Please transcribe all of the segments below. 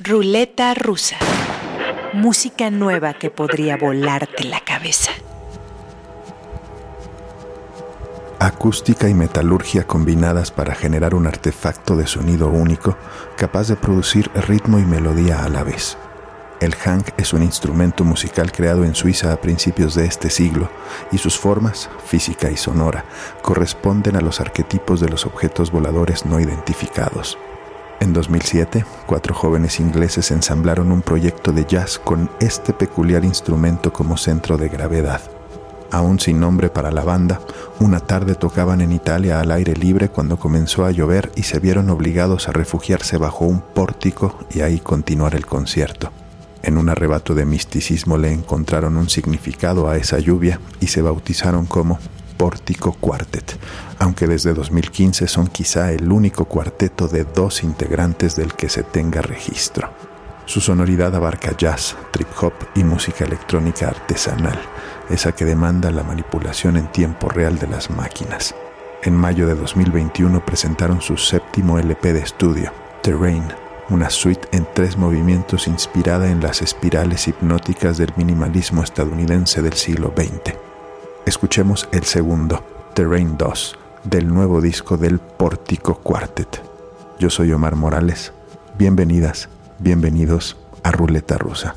Ruleta rusa. Música nueva que podría volarte la cabeza. Acústica y metalurgia combinadas para generar un artefacto de sonido único capaz de producir ritmo y melodía a la vez. El hank es un instrumento musical creado en Suiza a principios de este siglo y sus formas, física y sonora, corresponden a los arquetipos de los objetos voladores no identificados. En 2007, cuatro jóvenes ingleses ensamblaron un proyecto de jazz con este peculiar instrumento como centro de gravedad. Aún sin nombre para la banda, una tarde tocaban en Italia al aire libre cuando comenzó a llover y se vieron obligados a refugiarse bajo un pórtico y ahí continuar el concierto. En un arrebato de misticismo le encontraron un significado a esa lluvia y se bautizaron como Pórtico Quartet, aunque desde 2015 son quizá el único cuarteto de dos integrantes del que se tenga registro. Su sonoridad abarca jazz, trip hop y música electrónica artesanal, esa que demanda la manipulación en tiempo real de las máquinas. En mayo de 2021 presentaron su séptimo LP de estudio, Terrain, una suite en tres movimientos inspirada en las espirales hipnóticas del minimalismo estadounidense del siglo XX. Escuchemos el segundo, Terrain 2, del nuevo disco del Pórtico Quartet. Yo soy Omar Morales. Bienvenidas, bienvenidos a Ruleta Rusa.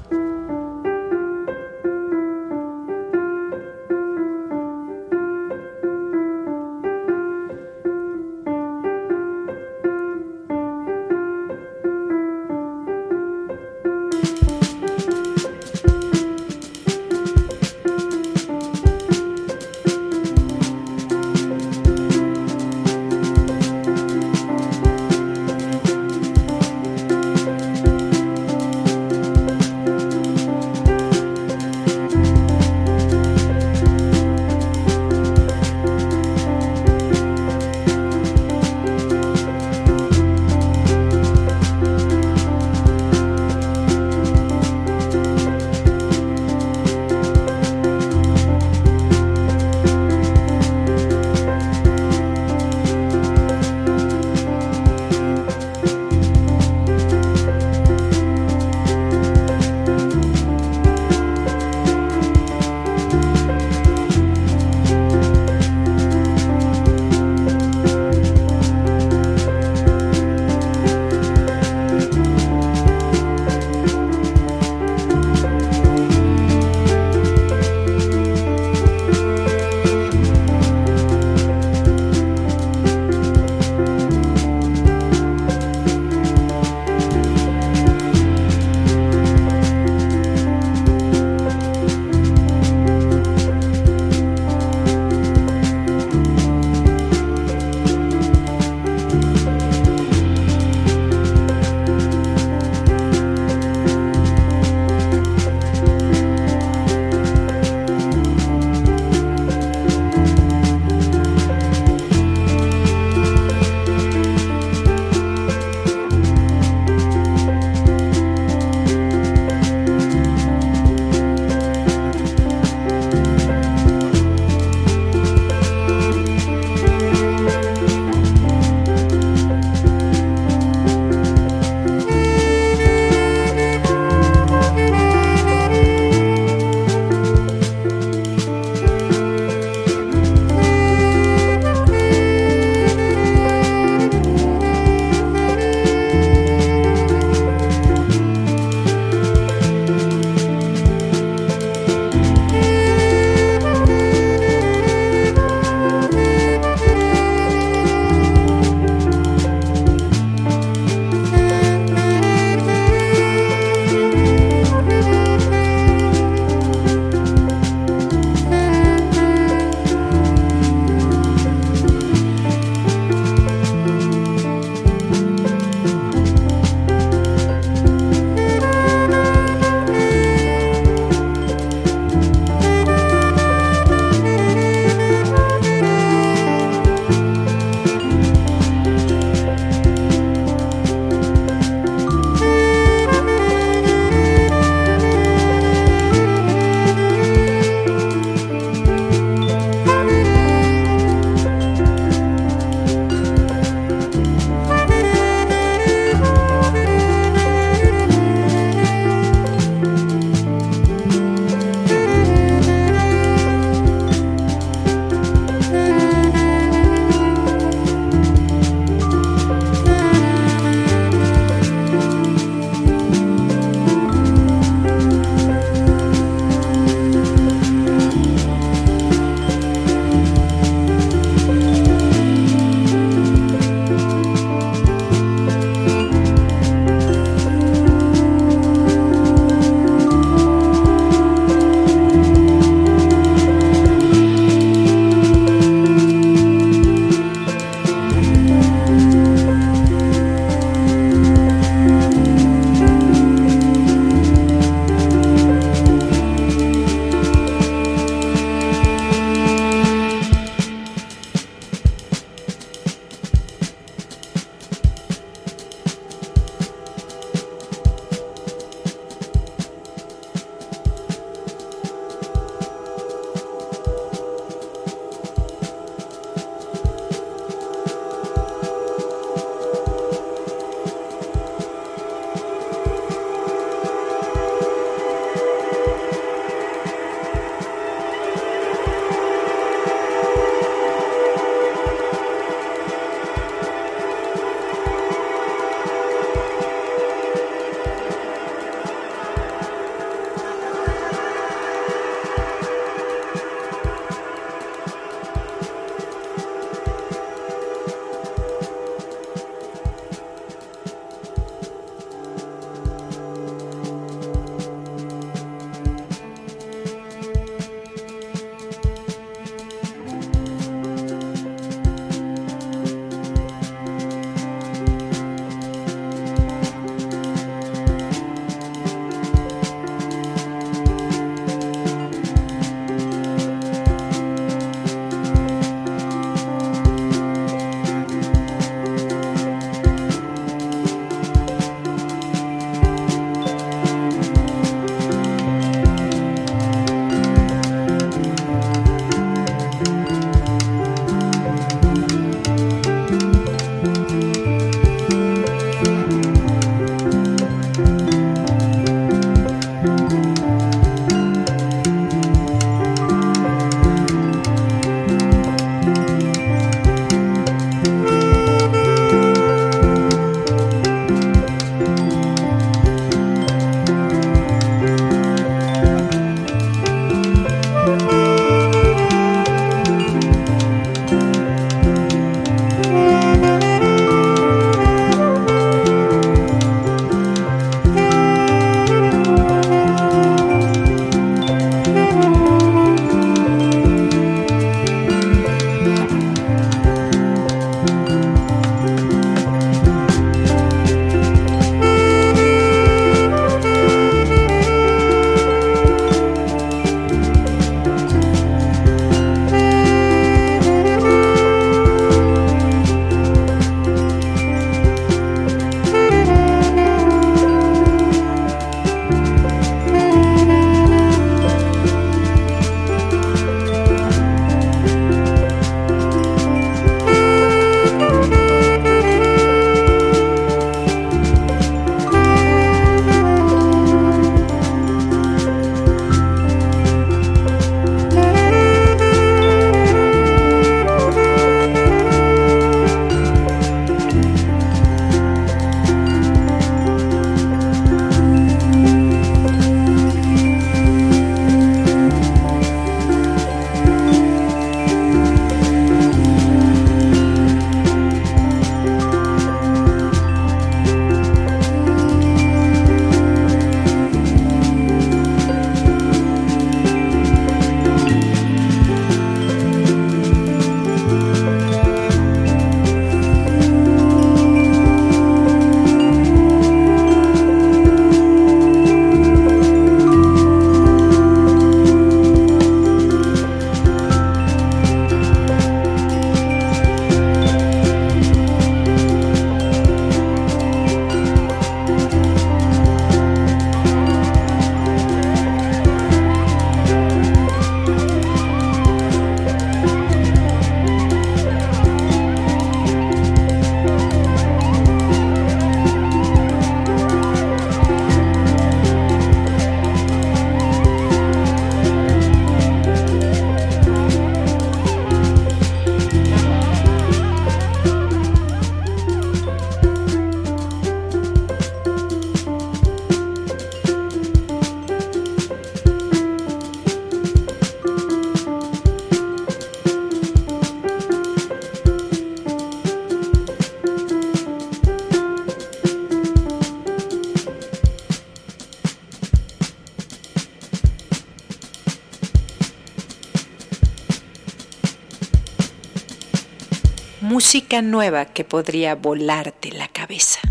Música nueva que podría volarte la cabeza.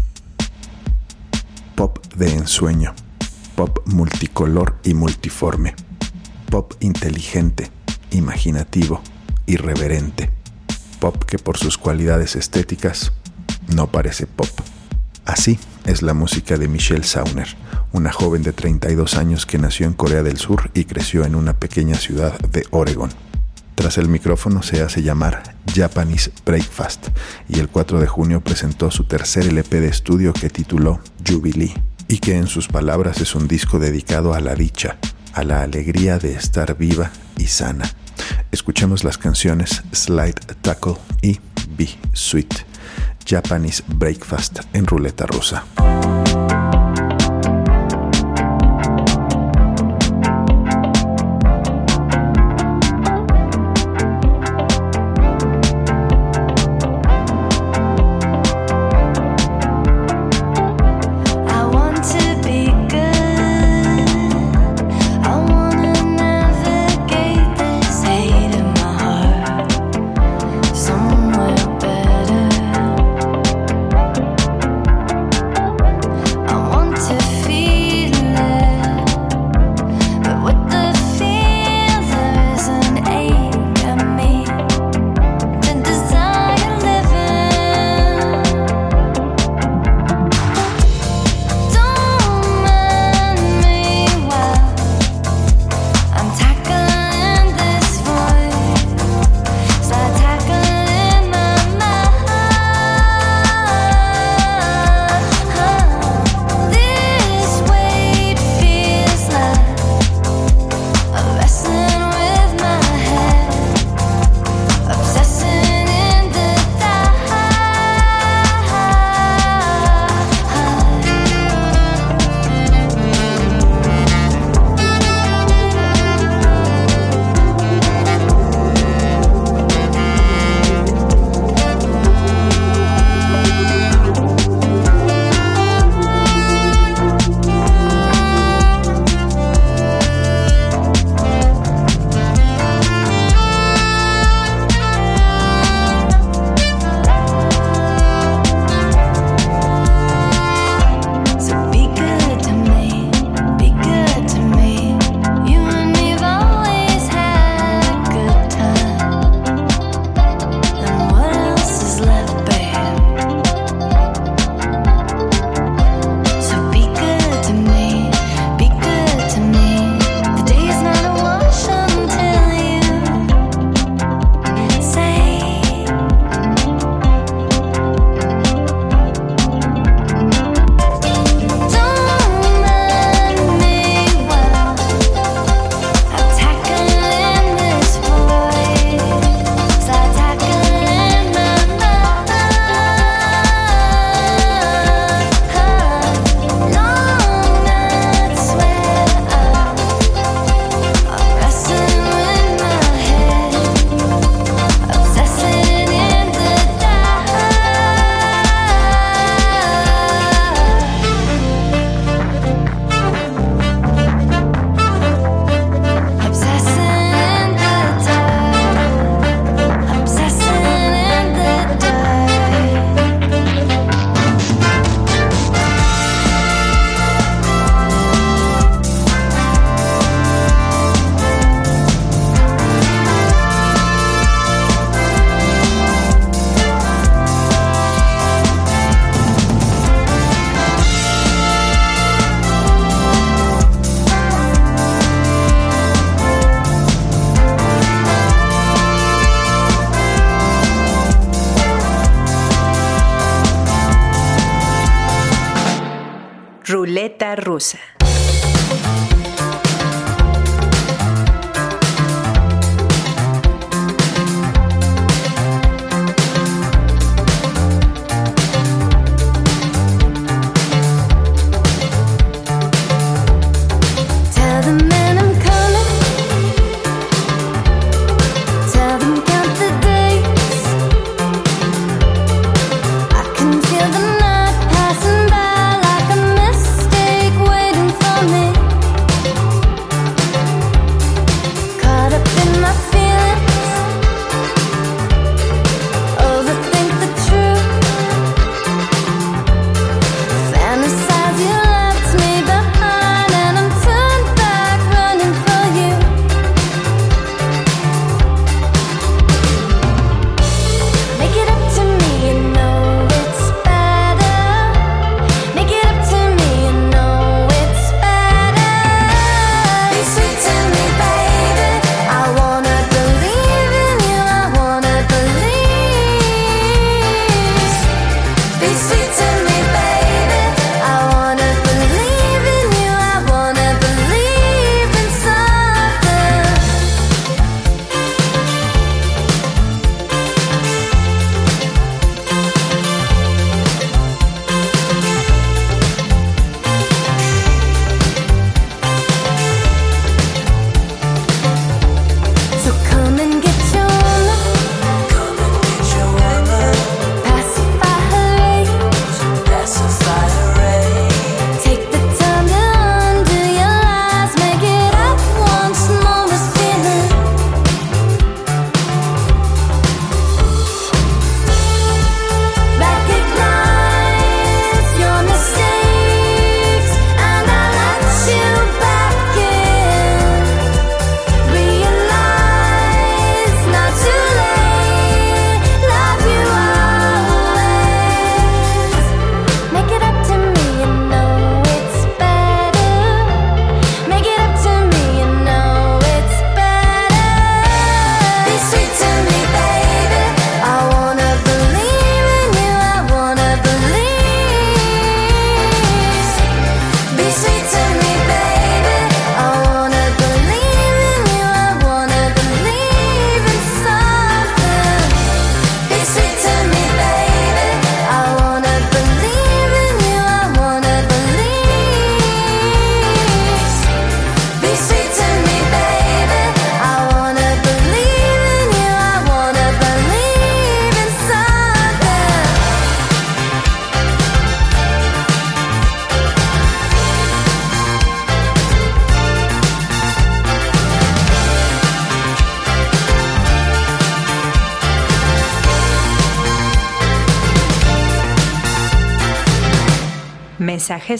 Pop de ensueño, pop multicolor y multiforme, pop inteligente, imaginativo, irreverente, pop que por sus cualidades estéticas no parece pop. Así es la música de Michelle Sauner, una joven de 32 años que nació en Corea del Sur y creció en una pequeña ciudad de Oregon. Tras el micrófono se hace llamar Japanese Breakfast y el 4 de junio presentó su tercer LP de estudio que tituló Jubilee y que en sus palabras es un disco dedicado a la dicha, a la alegría de estar viva y sana. Escuchemos las canciones Slide Tackle y Be Sweet. Japanese Breakfast en ruleta rusa.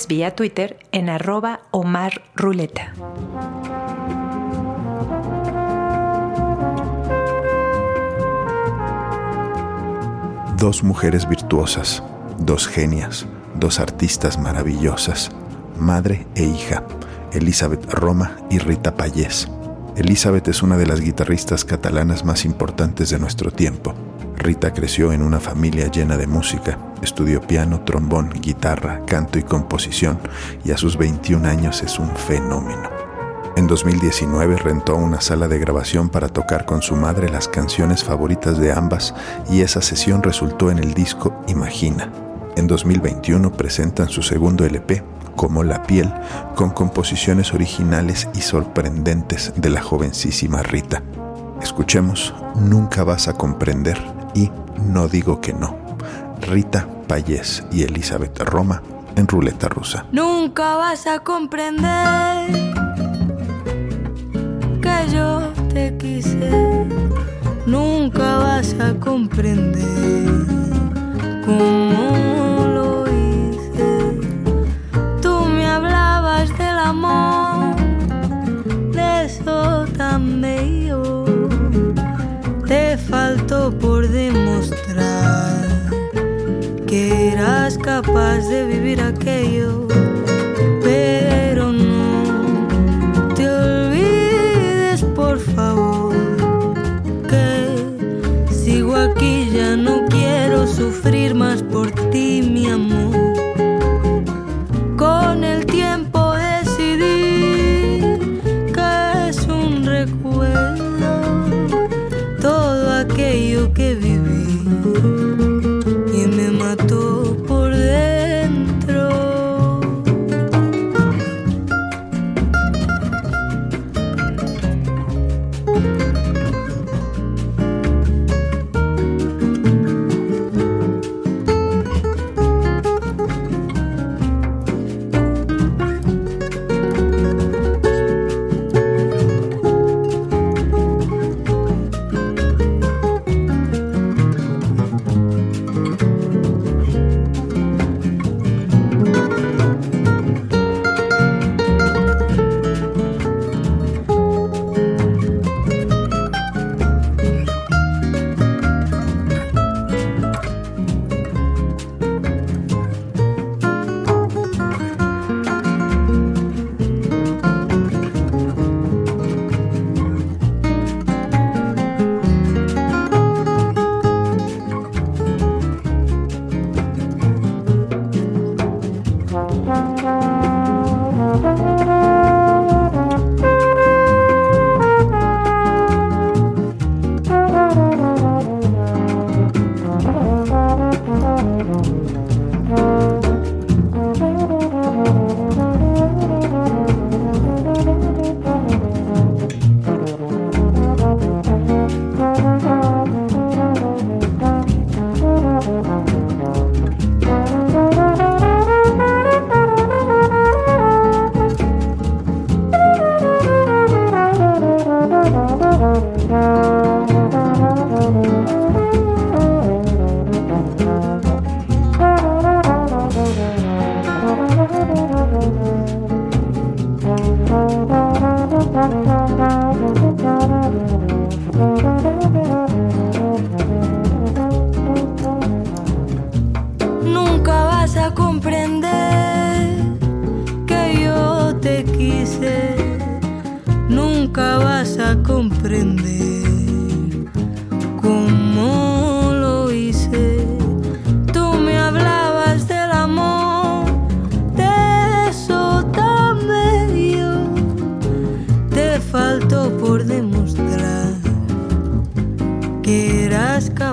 Vía Twitter en arroba Omar Ruleta. Dos mujeres virtuosas, dos genias, dos artistas maravillosas, madre e hija, Elizabeth Roma y Rita Payés. Elizabeth es una de las guitarristas catalanas más importantes de nuestro tiempo. Rita creció en una familia llena de música, estudió piano, trombón, guitarra, canto y composición y a sus 21 años es un fenómeno. En 2019 rentó una sala de grabación para tocar con su madre las canciones favoritas de ambas y esa sesión resultó en el disco Imagina. En 2021 presentan su segundo LP, Como la piel, con composiciones originales y sorprendentes de la jovencísima Rita. Escuchemos Nunca vas a comprender y No digo que no. Rita Payés y Elizabeth Roma en Ruleta Rusa. Nunca vas a comprender que yo te quise. Nunca vas a comprender capaz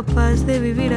capaz de vivir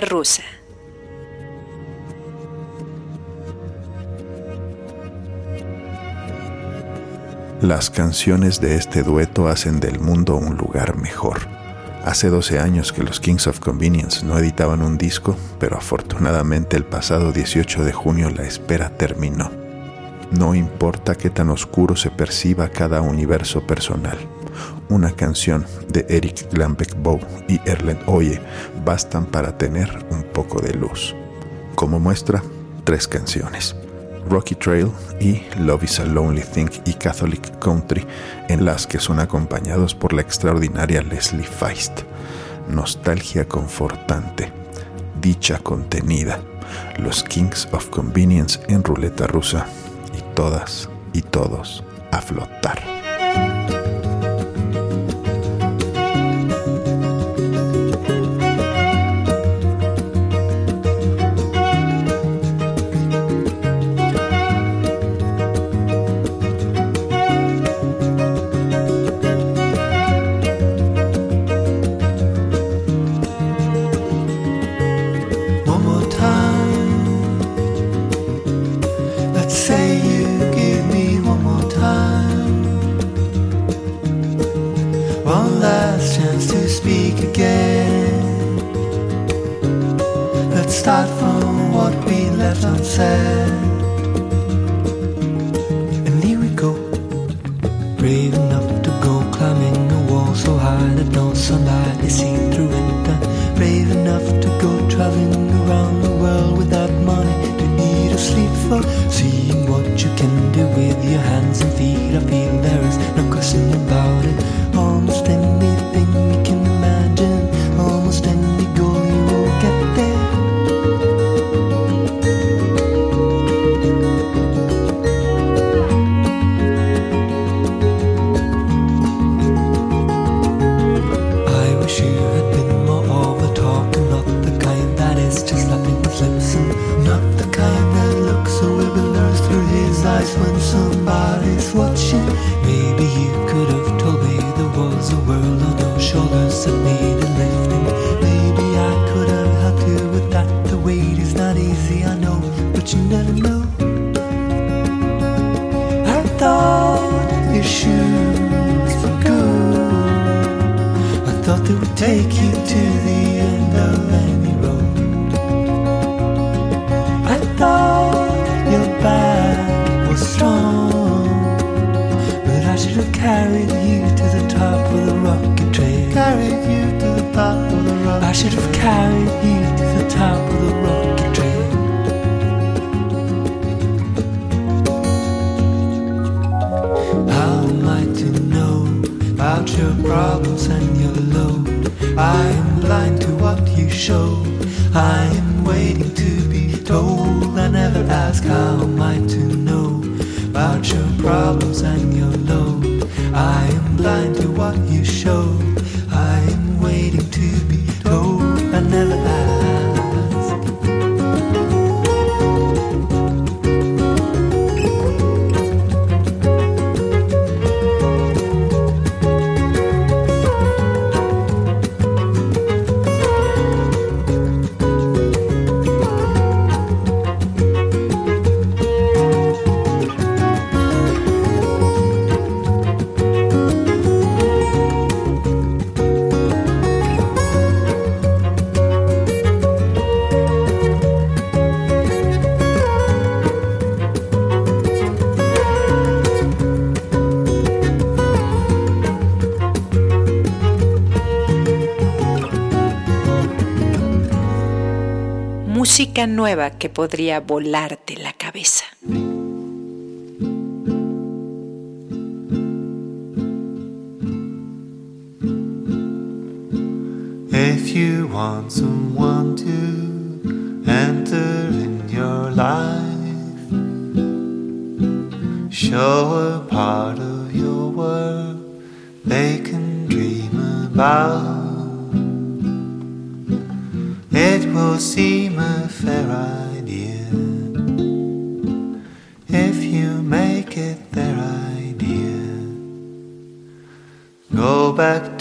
rusa. Las canciones de este dueto hacen del mundo un lugar mejor. Hace 12 años que los Kings of Convenience no editaban un disco, pero afortunadamente el pasado 18 de junio la espera terminó. No importa qué tan oscuro se perciba cada universo personal. Una canción de Eric Glambeck Bow y Erlen Oye bastan para tener un poco de luz. Como muestra, tres canciones. Rocky Trail y Love is a Lonely Thing y Catholic Country, en las que son acompañados por la extraordinaria Leslie Feist. Nostalgia confortante, dicha contenida, los Kings of Convenience en ruleta rusa y todas y todos a flotar. thought it would take you to the end of any road. I thought your back was strong, but I should have carried you to the top of the rocket trail. Carried you to the top of the rocket. I should have carried you to the top of the rocket trail. How am I to know about your problems and I am blind to what you show. I am waiting to be told. I never ask how am I to know about your problems and your load. I am blind to what you show. Nueva que podría volarte la cabeza. If you want someone to enter in your life, show a part of your world they can dream about. Will seem a fair idea if you make it their idea. Go back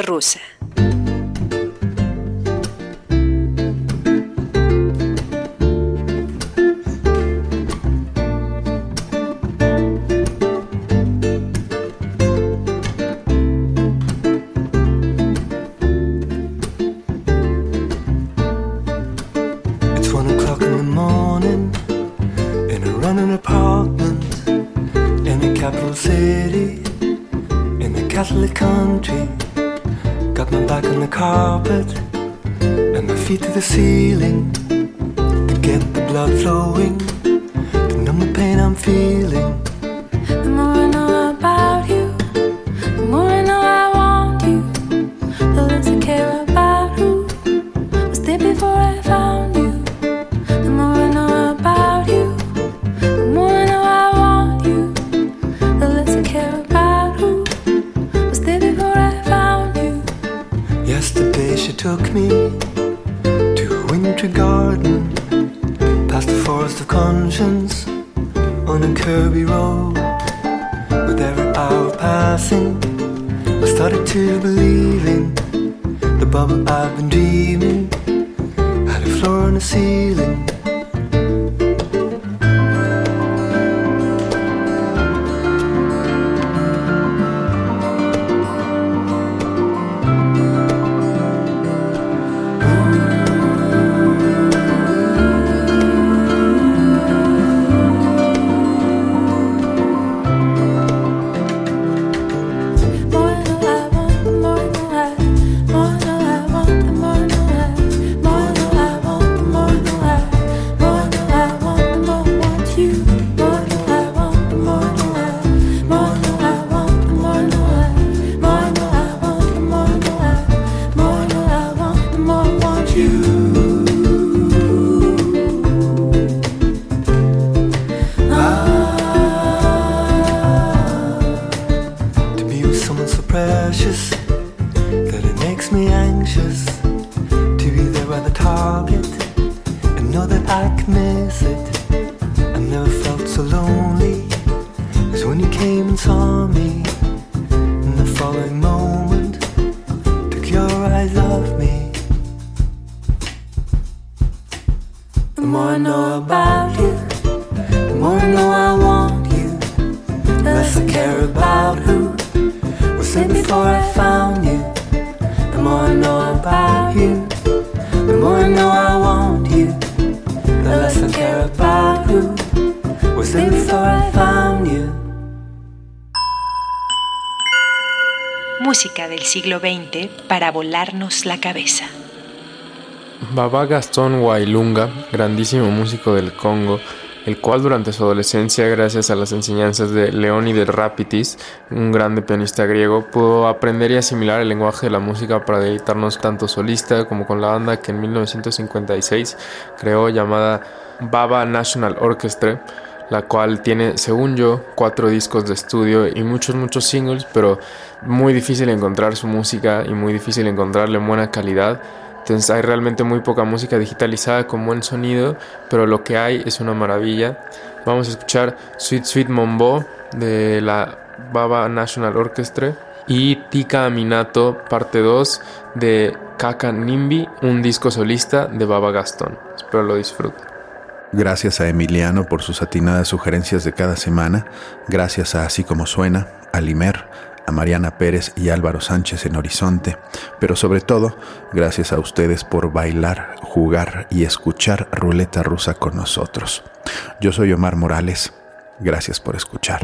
Тарусе. carpet and my feet to the ceiling to get the blood flowing. To numb the pain I'm feeling. of conscience on a curvy road. With every hour passing, I started to believe in the bubble I've been dreaming. Had a floor and a ceiling. siglo XX para volarnos la cabeza. Baba Gastón Wailunga, grandísimo músico del Congo, el cual durante su adolescencia, gracias a las enseñanzas de Leónidas Rapitis, un grande pianista griego, pudo aprender y asimilar el lenguaje de la música para dedicarnos tanto solista como con la banda que en 1956 creó llamada Baba National Orchestra la cual tiene, según yo, cuatro discos de estudio y muchos, muchos singles, pero muy difícil encontrar su música y muy difícil encontrarle buena calidad. Entonces hay realmente muy poca música digitalizada con buen sonido, pero lo que hay es una maravilla. Vamos a escuchar Sweet Sweet Mombo de la Baba National Orchestra y Tika Aminato parte 2 de Kaka Nimbi, un disco solista de Baba Gastón. Espero lo disfruten. Gracias a Emiliano por sus atinadas sugerencias de cada semana, gracias a Así como suena, a Limer, a Mariana Pérez y Álvaro Sánchez en Horizonte, pero sobre todo, gracias a ustedes por bailar, jugar y escuchar Ruleta Rusa con nosotros. Yo soy Omar Morales, gracias por escuchar.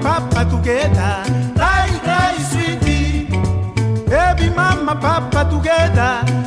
papa together. Cry, cry, sweetie. Baby mama, papa together.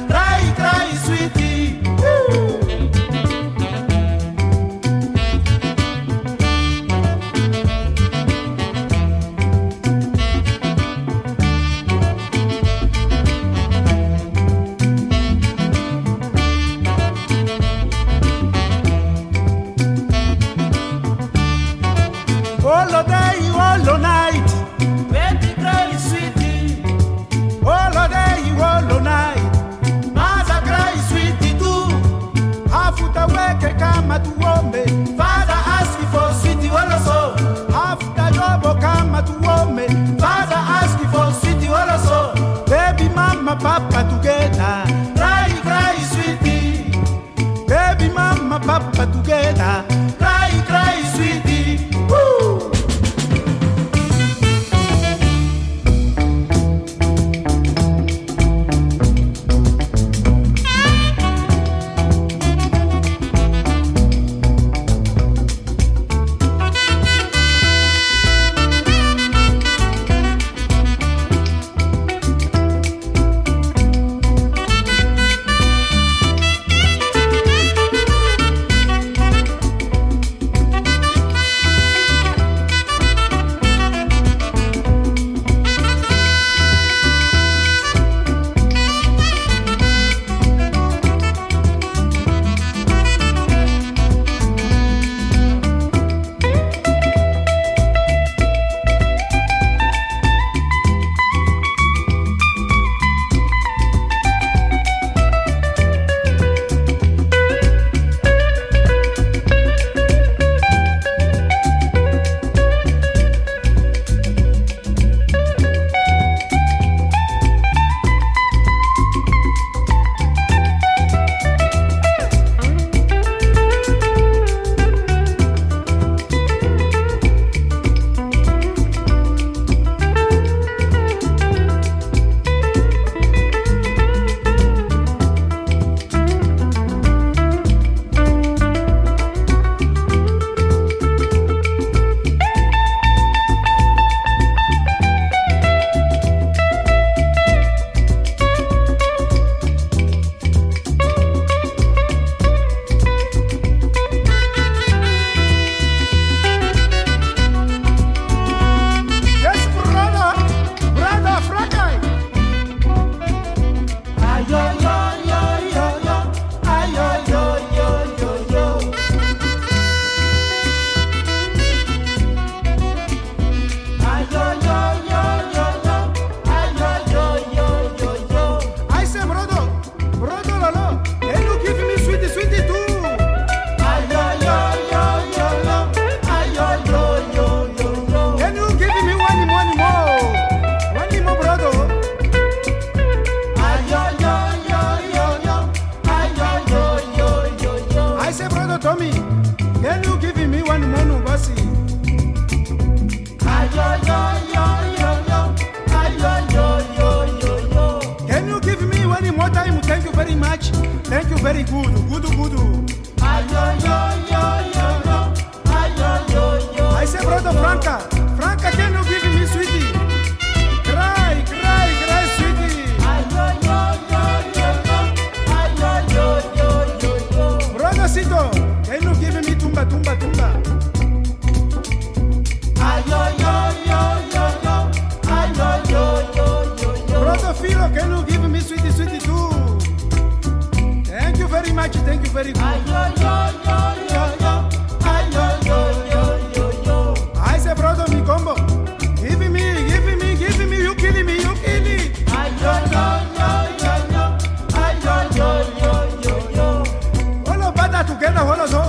That together,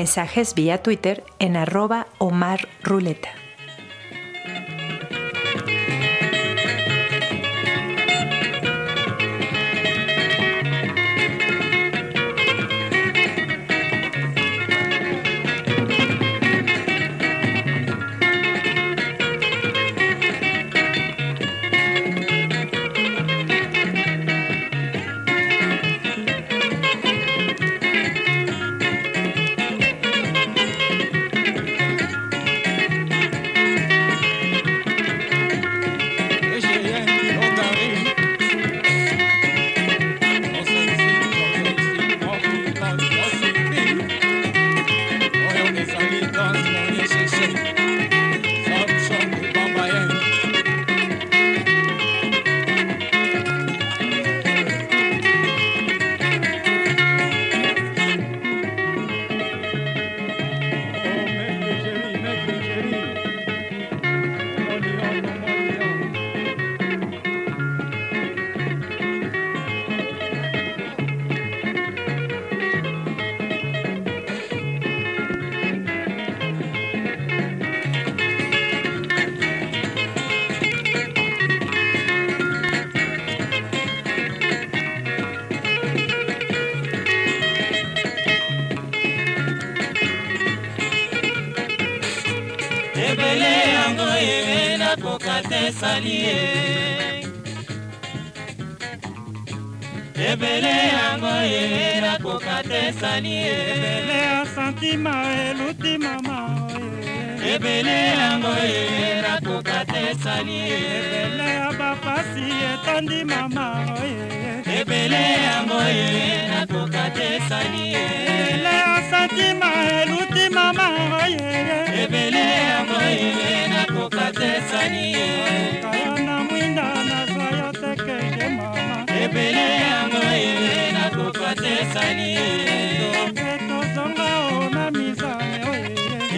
Mensajes vía Twitter en arroba Omar Ruleta. Nakoka te sali ye. Ebele yango ye nakoka te sali ye. Ebele ya santima eluti mama ebele yango ye nakoka te sali ye. Ebele ya bapasi etandi mama oye ye nakokatesani ye. Ebele ya santima eluti mama ye. Ebele yango ye nakokatesani ye kaya na esali tozonga ona misane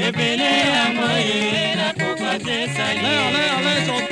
ebele yango ye nakokwa te esali